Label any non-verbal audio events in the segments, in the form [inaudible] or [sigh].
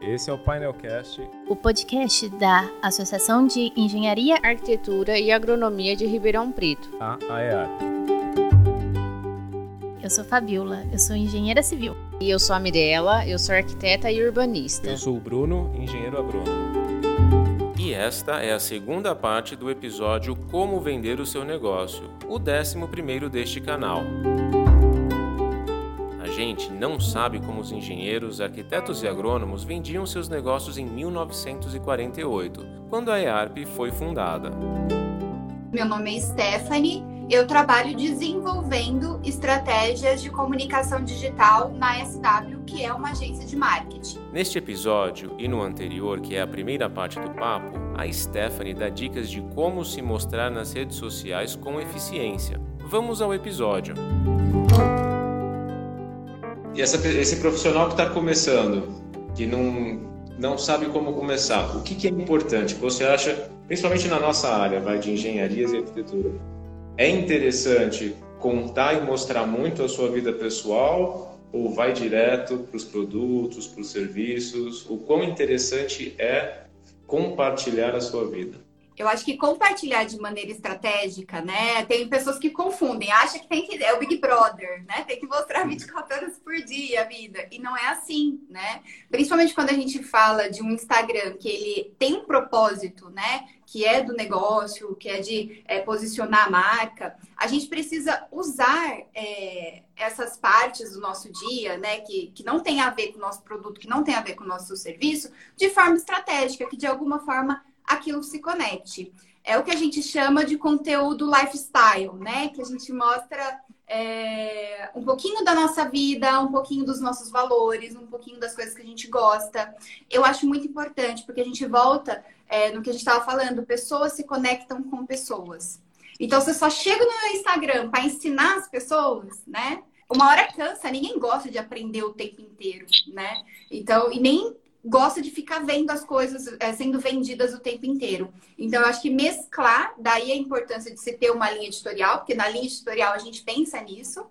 Esse é o Painelcast, o podcast da Associação de Engenharia, Arquitetura e Agronomia de Ribeirão Preto, a AEAR. Eu sou Fabiola, eu sou engenheira civil. E eu sou a Mirella, eu sou arquiteta e urbanista. Eu sou o Bruno, engenheiro agrônomo. E esta é a segunda parte do episódio Como Vender o Seu Negócio, o décimo primeiro deste canal gente não sabe como os engenheiros, arquitetos e agrônomos vendiam seus negócios em 1948, quando a EARP foi fundada. Meu nome é Stephanie, eu trabalho desenvolvendo estratégias de comunicação digital na SW, que é uma agência de marketing. Neste episódio e no anterior, que é a primeira parte do papo, a Stephanie dá dicas de como se mostrar nas redes sociais com eficiência. Vamos ao episódio. E essa, esse profissional que está começando, que não, não sabe como começar, o que, que é importante? Você acha, principalmente na nossa área vai, de engenharias e arquitetura, é interessante contar e mostrar muito a sua vida pessoal ou vai direto para os produtos, para os serviços? O quão interessante é compartilhar a sua vida? Eu acho que compartilhar de maneira estratégica, né? Tem pessoas que confundem, acham que tem que é o Big Brother, né? Tem que mostrar 24 horas por dia a vida. E não é assim, né? Principalmente quando a gente fala de um Instagram que ele tem um propósito, né? Que é do negócio, que é de é, posicionar a marca, a gente precisa usar é, essas partes do nosso dia, né? Que, que não tem a ver com o nosso produto, que não tem a ver com o nosso serviço, de forma estratégica, que de alguma forma aquilo se conecte. É o que a gente chama de conteúdo lifestyle, né? Que a gente mostra é, um pouquinho da nossa vida, um pouquinho dos nossos valores, um pouquinho das coisas que a gente gosta. Eu acho muito importante, porque a gente volta é, no que a gente estava falando, pessoas se conectam com pessoas. Então, você só chega no Instagram para ensinar as pessoas, né? Uma hora cansa, ninguém gosta de aprender o tempo inteiro, né? Então, e nem gosta de ficar vendo as coisas é, sendo vendidas o tempo inteiro. Então, eu acho que mesclar, daí a importância de se ter uma linha editorial, porque na linha editorial a gente pensa nisso,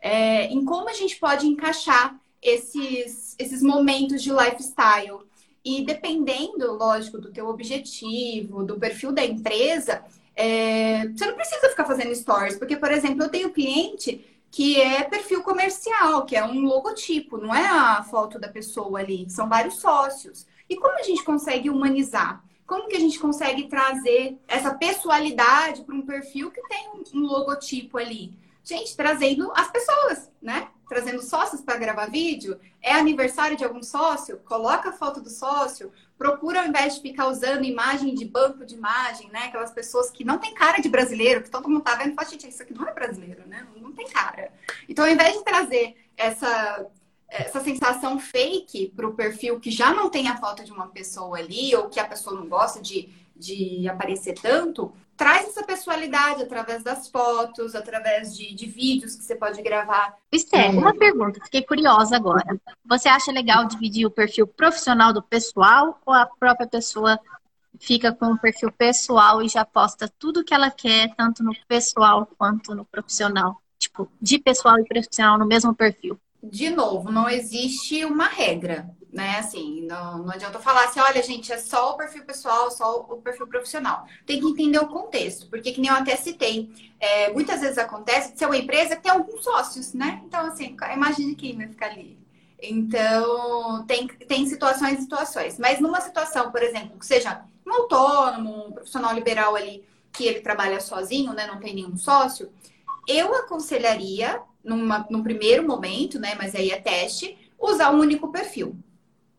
é, em como a gente pode encaixar esses, esses momentos de lifestyle. E dependendo, lógico, do teu objetivo, do perfil da empresa, é, você não precisa ficar fazendo stories, porque, por exemplo, eu tenho cliente que é perfil comercial, que é um logotipo, não é a foto da pessoa ali, são vários sócios. E como a gente consegue humanizar? Como que a gente consegue trazer essa pessoalidade para um perfil que tem um logotipo ali? Gente, trazendo as pessoas, né? Trazendo sócios para gravar vídeo. É aniversário de algum sócio? Coloca a foto do sócio. Procura, ao invés de ficar usando imagem de banco de imagem, né? Aquelas pessoas que não tem cara de brasileiro, que todo mundo tá vendo e fala, gente, isso aqui não é brasileiro, né? Não tem cara. Então, ao invés de trazer essa, essa sensação fake para o perfil que já não tem a foto de uma pessoa ali, ou que a pessoa não gosta de, de aparecer tanto, traz essa pessoalidade através das fotos, através de, de vídeos que você pode gravar. Esther, uma pergunta, fiquei curiosa agora. Você acha legal dividir o perfil profissional do pessoal ou a própria pessoa fica com o perfil pessoal e já posta tudo que ela quer, tanto no pessoal quanto no profissional? Tipo, de pessoal e profissional no mesmo perfil? De novo, não existe uma regra né? Assim, não, não adianta falar assim, olha, gente, é só o perfil pessoal, só o perfil profissional. Tem que entender o contexto, porque que nem eu até citei, é, muitas vezes acontece de ser uma empresa que tem alguns sócios, né? Então, assim, imagine quem vai ficar ali. Então, tem, tem situações e situações. Mas numa situação, por exemplo, que seja um autônomo, um profissional liberal ali, que ele trabalha sozinho, né? Não tem nenhum sócio, eu aconselharia, numa, num primeiro momento, né? Mas aí é teste, usar um único perfil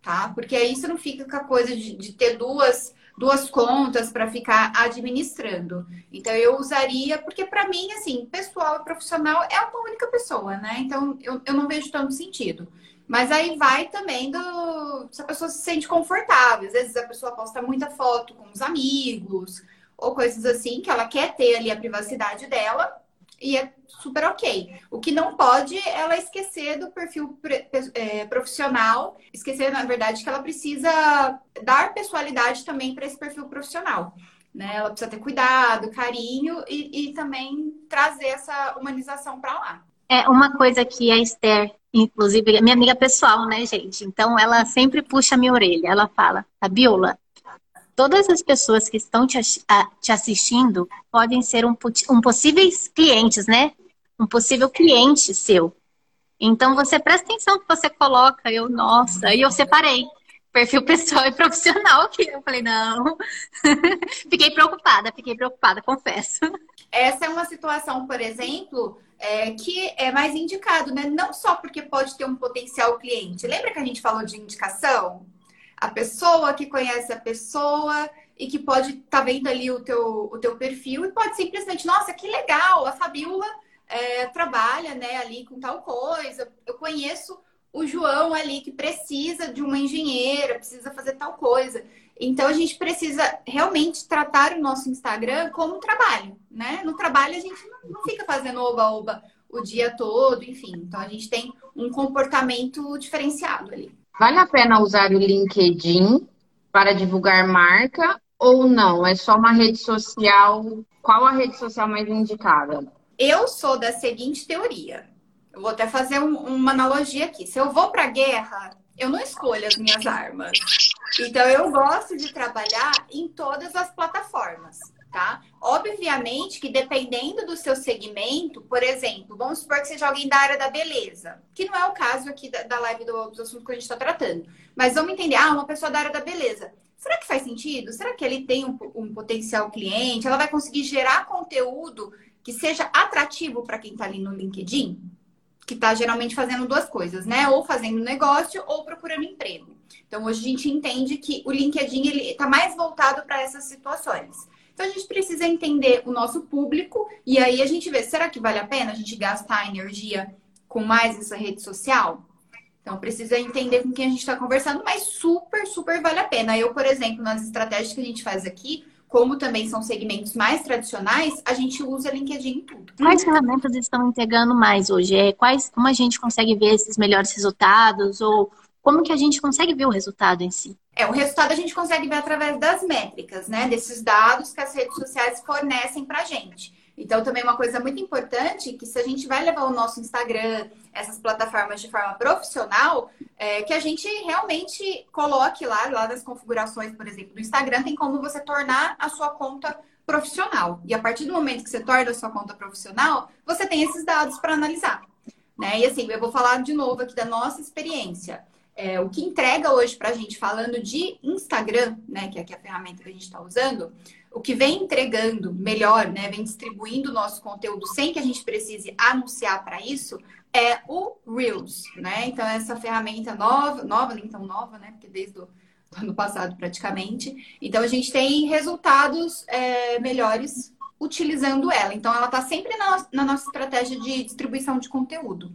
tá? Porque aí você não fica com a coisa de, de ter duas, duas contas para ficar administrando. Então eu usaria, porque para mim, assim, pessoal e profissional é uma única pessoa, né? Então eu, eu não vejo tanto sentido. Mas aí vai também do se a pessoa se sente confortável. Às vezes a pessoa posta muita foto com os amigos ou coisas assim, que ela quer ter ali a privacidade dela e é super ok. O que não pode é ela esquecer do perfil é, profissional, esquecer, na verdade, que ela precisa dar pessoalidade também para esse perfil profissional. Né? Ela precisa ter cuidado, carinho e, e também trazer essa humanização para lá. É uma coisa que a Esther, inclusive, é minha amiga pessoal, né, gente? Então ela sempre puxa a minha orelha. Ela fala, Fabiola, todas as pessoas que estão te, te assistindo podem ser um, um possíveis clientes, né? Um possível cliente seu. Então você presta atenção que você coloca. Eu, nossa, e eu separei perfil [laughs] pessoal e profissional que eu falei não. [laughs] fiquei preocupada, fiquei preocupada, confesso. Essa é uma situação, por exemplo, é, que é mais indicado, né? Não só porque pode ter um potencial cliente. Lembra que a gente falou de indicação? A pessoa que conhece a pessoa e que pode estar tá vendo ali o teu, o teu perfil e pode simplesmente, nossa, que legal, a Fabiola é, trabalha né, ali com tal coisa. Eu conheço o João ali que precisa de uma engenheira, precisa fazer tal coisa. Então a gente precisa realmente tratar o nosso Instagram como um trabalho, né? No trabalho a gente não fica fazendo oba-oba o dia todo, enfim. Então a gente tem um comportamento diferenciado ali. Vale a pena usar o LinkedIn para divulgar marca ou não? É só uma rede social? Qual a rede social mais indicada? Eu sou da seguinte teoria. Eu vou até fazer um, uma analogia aqui. Se eu vou para a guerra, eu não escolho as minhas armas. Então, eu gosto de trabalhar em todas as plataformas, tá? Obviamente que dependendo do seu segmento, por exemplo, vamos supor que seja alguém da área da beleza, que não é o caso aqui da, da live do, do assunto que a gente está tratando. Mas vamos entender, ah, uma pessoa da área da beleza. Será que faz sentido? Será que ele tem um, um potencial cliente? Ela vai conseguir gerar conteúdo que seja atrativo para quem está ali no LinkedIn? que está geralmente fazendo duas coisas, né? Ou fazendo negócio ou procurando emprego. Então, hoje a gente entende que o LinkedIn está mais voltado para essas situações. Então, a gente precisa entender o nosso público e aí a gente vê, será que vale a pena a gente gastar energia com mais essa rede social? Então, precisa entender com quem a gente está conversando, mas super, super vale a pena. Eu, por exemplo, nas estratégias que a gente faz aqui, como também são segmentos mais tradicionais, a gente usa LinkedIn em tudo. Quais ferramentas estão entregando mais hoje? É, quais, como a gente consegue ver esses melhores resultados? Ou como que a gente consegue ver o resultado em si? É, o resultado a gente consegue ver através das métricas, né? Desses dados que as redes sociais fornecem para a gente. Então, também uma coisa muito importante que se a gente vai levar o nosso Instagram, essas plataformas de forma profissional, é que a gente realmente coloque lá, lá nas configurações, por exemplo, do Instagram, tem como você tornar a sua conta profissional. E a partir do momento que você torna a sua conta profissional, você tem esses dados para analisar. Né? E assim, eu vou falar de novo aqui da nossa experiência. É, o que entrega hoje para a gente, falando de Instagram, né, que é, a ferramenta que a gente está usando, o que vem entregando melhor, né, vem distribuindo o nosso conteúdo sem que a gente precise anunciar para isso, é o Reels, né? Então, essa ferramenta nova, nova, então nova, né? Porque desde o ano passado praticamente. Então, a gente tem resultados é, melhores utilizando ela. Então, ela está sempre na, na nossa estratégia de distribuição de conteúdo.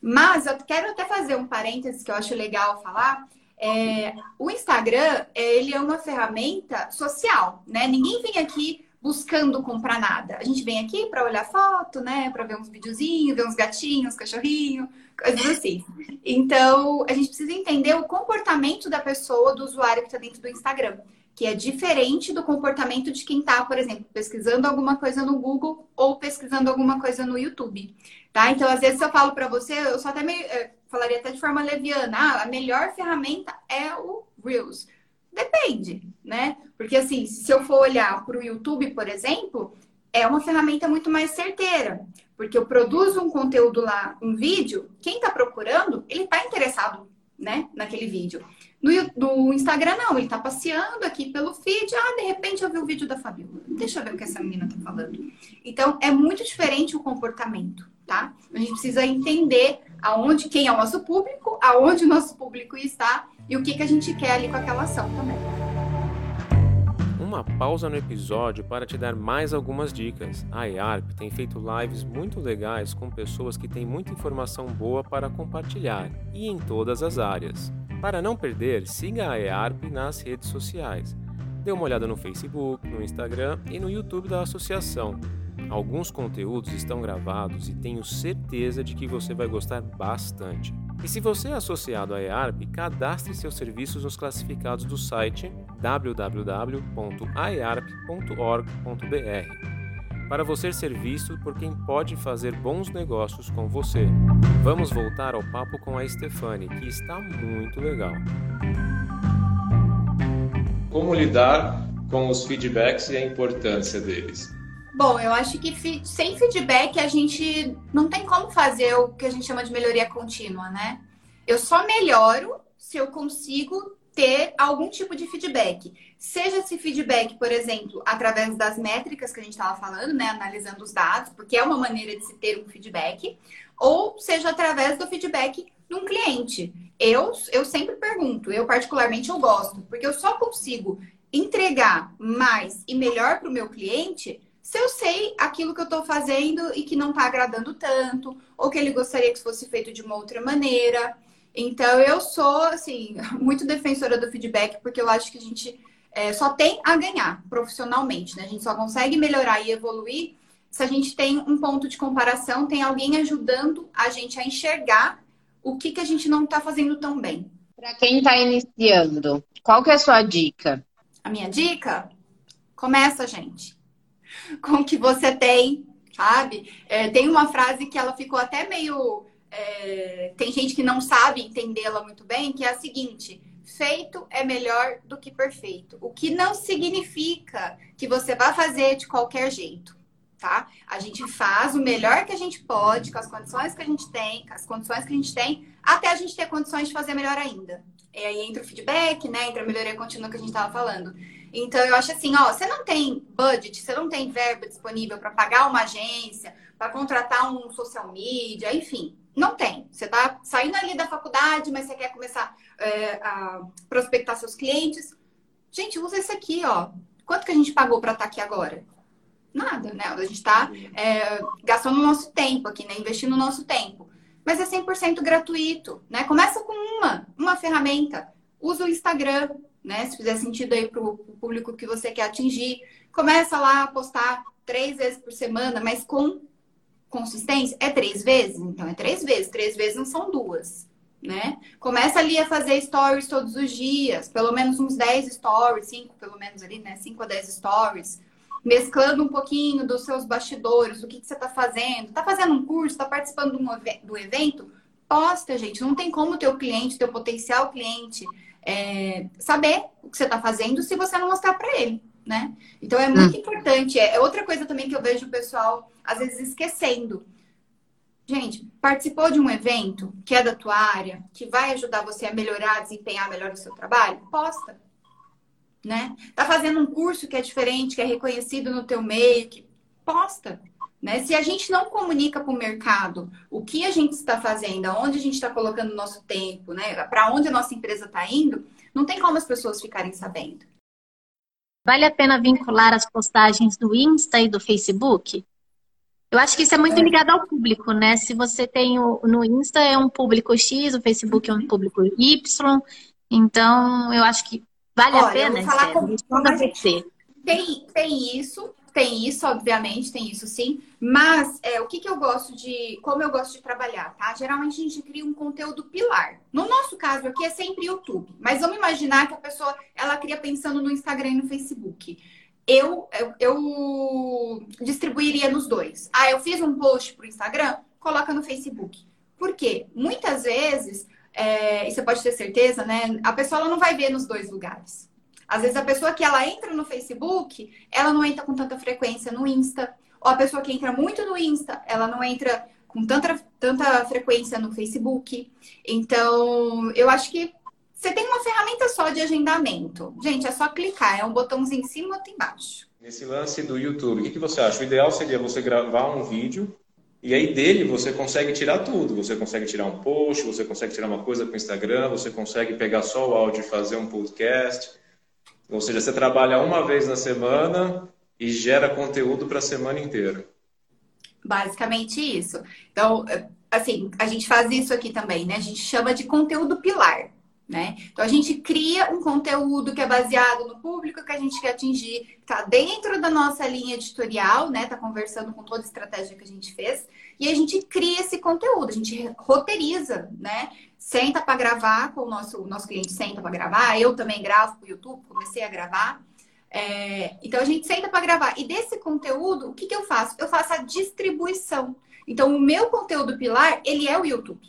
Mas eu quero fazer um parênteses que eu acho legal falar, é, o Instagram, ele é uma ferramenta social, né? Ninguém vem aqui buscando comprar nada. A gente vem aqui para olhar foto, né? Para ver uns videozinhos, ver uns gatinhos, cachorrinho, coisas assim. Então, a gente precisa entender o comportamento da pessoa, do usuário que está dentro do Instagram, que é diferente do comportamento de quem está, por exemplo, pesquisando alguma coisa no Google ou pesquisando alguma coisa no YouTube. Tá? Então, às vezes eu falo para você, eu só até me, eh, falaria até de forma leviana, ah, a melhor ferramenta é o Reels. Depende, né? Porque assim, se eu for olhar para o YouTube, por exemplo, é uma ferramenta muito mais certeira. Porque eu produzo um conteúdo lá, um vídeo, quem está procurando, ele está interessado, né, naquele vídeo. No, no, Instagram, não, ele está passeando aqui pelo feed, ah, de repente eu vi o vídeo da Fabiola. Deixa eu ver o que essa menina está falando. Então, é muito diferente o comportamento tá? A gente precisa entender aonde, quem é o nosso público, aonde o nosso público está e o que, que a gente quer ali com aquela ação também. Uma pausa no episódio para te dar mais algumas dicas. A EARP tem feito lives muito legais com pessoas que têm muita informação boa para compartilhar e em todas as áreas. Para não perder, siga a EARP nas redes sociais. Dê uma olhada no Facebook, no Instagram e no YouTube da associação. Alguns conteúdos estão gravados e tenho certeza de que você vai gostar bastante. E se você é associado à EARP, cadastre seus serviços nos classificados do site www.aearp.org.br. para você ser visto por quem pode fazer bons negócios com você. Vamos voltar ao papo com a Stefane, que está muito legal. Como lidar com os feedbacks e a importância deles? Bom, eu acho que sem feedback a gente não tem como fazer o que a gente chama de melhoria contínua, né? Eu só melhoro se eu consigo ter algum tipo de feedback. Seja esse feedback, por exemplo, através das métricas que a gente estava falando, né? Analisando os dados, porque é uma maneira de se ter um feedback, ou seja através do feedback de um cliente. Eu, eu sempre pergunto, eu particularmente eu gosto, porque eu só consigo entregar mais e melhor para o meu cliente se eu sei aquilo que eu estou fazendo e que não está agradando tanto, ou que ele gostaria que fosse feito de uma outra maneira. Então, eu sou, assim, [laughs] muito defensora do feedback, porque eu acho que a gente é, só tem a ganhar profissionalmente, né? A gente só consegue melhorar e evoluir se a gente tem um ponto de comparação, tem alguém ajudando a gente a enxergar o que, que a gente não está fazendo tão bem. Para quem está iniciando, qual que é a sua dica? A minha dica? Começa, gente [laughs] com o que você tem, sabe? É, tem uma frase que ela ficou até meio. É, tem gente que não sabe entendê-la muito bem, que é a seguinte: feito é melhor do que perfeito. O que não significa que você vai fazer de qualquer jeito, tá? A gente faz o melhor que a gente pode, com as condições que a gente tem, com as condições que a gente tem, até a gente ter condições de fazer melhor ainda. E aí entra o feedback, né? Entra a melhoria contínua que a gente estava falando. Então, eu acho assim, ó, você não tem budget, você não tem verba disponível para pagar uma agência, para contratar um social media, enfim, não tem. Você está saindo ali da faculdade, mas você quer começar é, a prospectar seus clientes. Gente, usa esse aqui, ó. Quanto que a gente pagou para estar tá aqui agora? Nada, né? A gente está é, gastando o nosso tempo aqui, né? Investindo o nosso tempo. Mas é 100% gratuito, né? Começa com uma, uma ferramenta. Usa o Instagram, né? Se fizer sentido aí para o público que você quer atingir, começa lá a postar três vezes por semana, mas com consistência. É três vezes? Então é três vezes. Três vezes não são duas, né? Começa ali a fazer stories todos os dias, pelo menos uns 10 stories, cinco pelo menos ali, né? 5 a 10 stories. Mesclando um pouquinho dos seus bastidores, o que, que você está fazendo. Está fazendo um curso, está participando do evento? Posta, gente. Não tem como o teu cliente, teu potencial cliente é, saber o que você está fazendo se você não mostrar para ele, né? Então é muito hum. importante. É, é outra coisa também que eu vejo o pessoal às vezes esquecendo. Gente, participou de um evento que é da tua área, que vai ajudar você a melhorar, a desempenhar melhor o seu trabalho? Posta. Né? Tá fazendo um curso que é diferente, que é reconhecido no teu meio, que posta. Né? Se a gente não comunica para o mercado o que a gente está fazendo, aonde a gente está colocando o nosso tempo, né? para onde a nossa empresa está indo, não tem como as pessoas ficarem sabendo. Vale a pena vincular as postagens do Insta e do Facebook? Eu acho que isso é muito é. ligado ao público, né? Se você tem o, no Insta é um público X, o Facebook é um público Y, então eu acho que vale Olha, a pena. Falar com, tem, tem isso, tem isso, obviamente, tem isso sim. Mas é, o que, que eu gosto de. Como eu gosto de trabalhar, tá? Geralmente a gente cria um conteúdo pilar. No nosso caso aqui é sempre YouTube. Mas vamos imaginar que a pessoa ela cria pensando no Instagram e no Facebook. Eu, eu, eu distribuiria nos dois. Ah, eu fiz um post pro Instagram, coloca no Facebook. Por quê? Muitas vezes, é, e você pode ter certeza, né? A pessoa ela não vai ver nos dois lugares. Às vezes a pessoa que ela entra no Facebook, ela não entra com tanta frequência no Insta. Ou a pessoa que entra muito no Insta, ela não entra com tanta, tanta frequência no Facebook. Então, eu acho que você tem uma ferramenta só de agendamento. Gente, é só clicar, é um botãozinho em cima outro embaixo. Nesse lance do YouTube, o que você acha? O ideal seria você gravar um vídeo e aí dele você consegue tirar tudo. Você consegue tirar um post, você consegue tirar uma coisa para o Instagram, você consegue pegar só o áudio e fazer um podcast. Ou seja, você trabalha uma vez na semana e gera conteúdo para a semana inteira. Basicamente isso. Então, assim, a gente faz isso aqui também, né? A gente chama de conteúdo pilar. Né? Então a gente cria um conteúdo que é baseado no público que a gente quer atingir, está dentro da nossa linha editorial, né? Tá conversando com toda a estratégia que a gente fez e a gente cria esse conteúdo, a gente roteiriza, né? Senta para gravar com o nosso o nosso cliente senta para gravar, eu também gravo para o YouTube, comecei a gravar. É, então a gente senta para gravar. E desse conteúdo, o que, que eu faço? Eu faço a distribuição. Então, o meu conteúdo pilar, ele é o YouTube.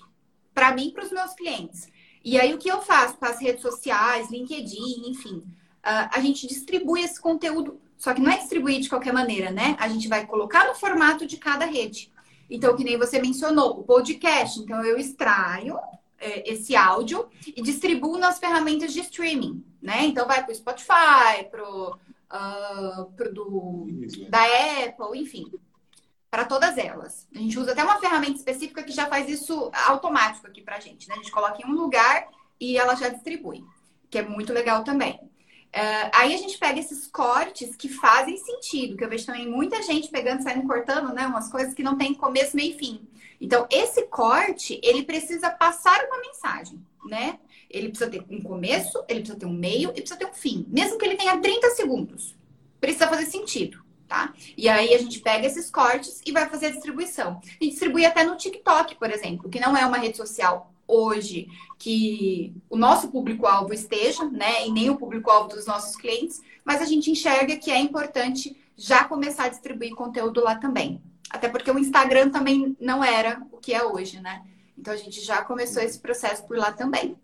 Para mim, para os meus clientes. E aí, o que eu faço com as redes sociais, LinkedIn, enfim. Uh, a gente distribui esse conteúdo. Só que não é distribuir de qualquer maneira, né? A gente vai colocar no formato de cada rede. Então, que nem você mencionou, o podcast. Então, eu extraio é, esse áudio e distribuo nas ferramentas de streaming, né? Então, vai para o Spotify, para o uh, pro do, da Apple, enfim para todas elas. A gente usa até uma ferramenta específica que já faz isso automático aqui para a gente. Né? A gente coloca em um lugar e ela já distribui, que é muito legal também. Uh, aí a gente pega esses cortes que fazem sentido, que eu vejo também muita gente pegando, saindo cortando, né? Umas coisas que não tem começo, meio e fim. Então, esse corte, ele precisa passar uma mensagem, né? Ele precisa ter um começo, ele precisa ter um meio e precisa ter um fim. Mesmo que ele tenha 30 segundos. Precisa fazer sentido tá? E aí a gente pega esses cortes e vai fazer a distribuição. E distribui até no TikTok, por exemplo, que não é uma rede social hoje que o nosso público-alvo esteja, né? E nem o público-alvo dos nossos clientes, mas a gente enxerga que é importante já começar a distribuir conteúdo lá também. Até porque o Instagram também não era o que é hoje, né? Então a gente já começou esse processo por lá também.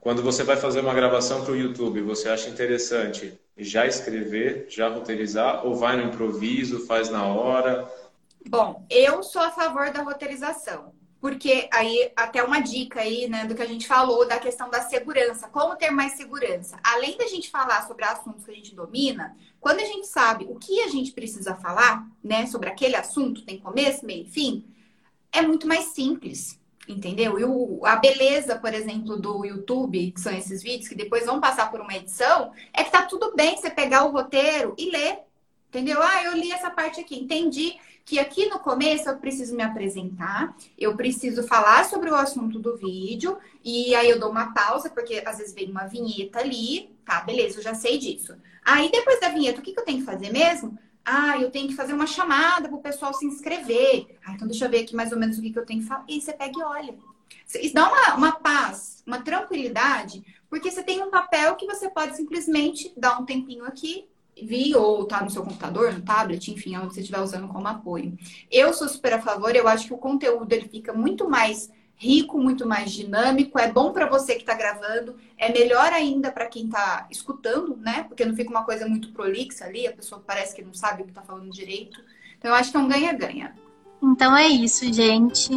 Quando você vai fazer uma gravação para o YouTube, você acha interessante já escrever, já roteirizar, ou vai no improviso, faz na hora? Bom, eu sou a favor da roteirização. Porque aí, até uma dica aí, né, do que a gente falou da questão da segurança. Como ter mais segurança? Além da gente falar sobre assuntos que a gente domina, quando a gente sabe o que a gente precisa falar, né, sobre aquele assunto, tem começo, meio e fim, é muito mais simples. Entendeu? E o, a beleza, por exemplo, do YouTube, que são esses vídeos que depois vão passar por uma edição, é que tá tudo bem você pegar o roteiro e ler. Entendeu? Ah, eu li essa parte aqui, entendi que aqui no começo eu preciso me apresentar, eu preciso falar sobre o assunto do vídeo, e aí eu dou uma pausa, porque às vezes vem uma vinheta ali, tá, beleza, eu já sei disso. Aí depois da vinheta, o que, que eu tenho que fazer mesmo? Ah, eu tenho que fazer uma chamada para o pessoal se inscrever. Ah, então deixa eu ver aqui mais ou menos o que, que eu tenho que falar. E você pega e olha. Isso dá uma, uma paz, uma tranquilidade, porque você tem um papel que você pode simplesmente dar um tempinho aqui, vir ou tá no seu computador, no tablet, enfim, onde você estiver usando como apoio. Eu sou super a favor, eu acho que o conteúdo ele fica muito mais rico, muito mais dinâmico, é bom para você que está gravando, é melhor ainda para quem está escutando, né? Porque não fica uma coisa muito prolixa ali, a pessoa parece que não sabe o que está falando direito. Então eu acho que é um ganha-ganha. Então é isso, gente.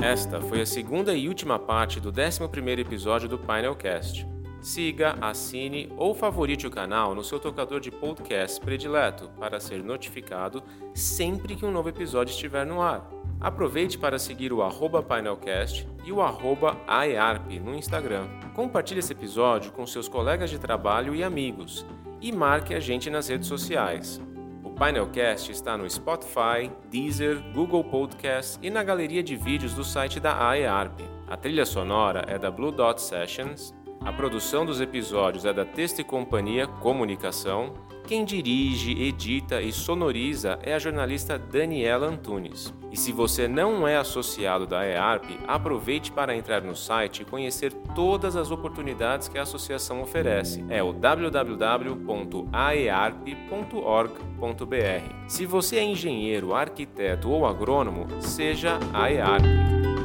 Esta foi a segunda e última parte do 11º episódio do Painelcast. Siga, assine ou favorite o canal no seu tocador de podcast predileto para ser notificado sempre que um novo episódio estiver no ar. Aproveite para seguir o arroba painelcast e o arroba AEARP no Instagram. Compartilhe esse episódio com seus colegas de trabalho e amigos e marque a gente nas redes sociais. O Painelcast está no Spotify, Deezer, Google Podcasts e na galeria de vídeos do site da AEARP. A trilha sonora é da Blue Dot Sessions a produção dos episódios é da Texto e Companhia Comunicação. Quem dirige, edita e sonoriza é a jornalista Daniela Antunes. E se você não é associado da EARP, aproveite para entrar no site e conhecer todas as oportunidades que a associação oferece. É o www.aearp.org.br. Se você é engenheiro, arquiteto ou agrônomo, seja a EARP.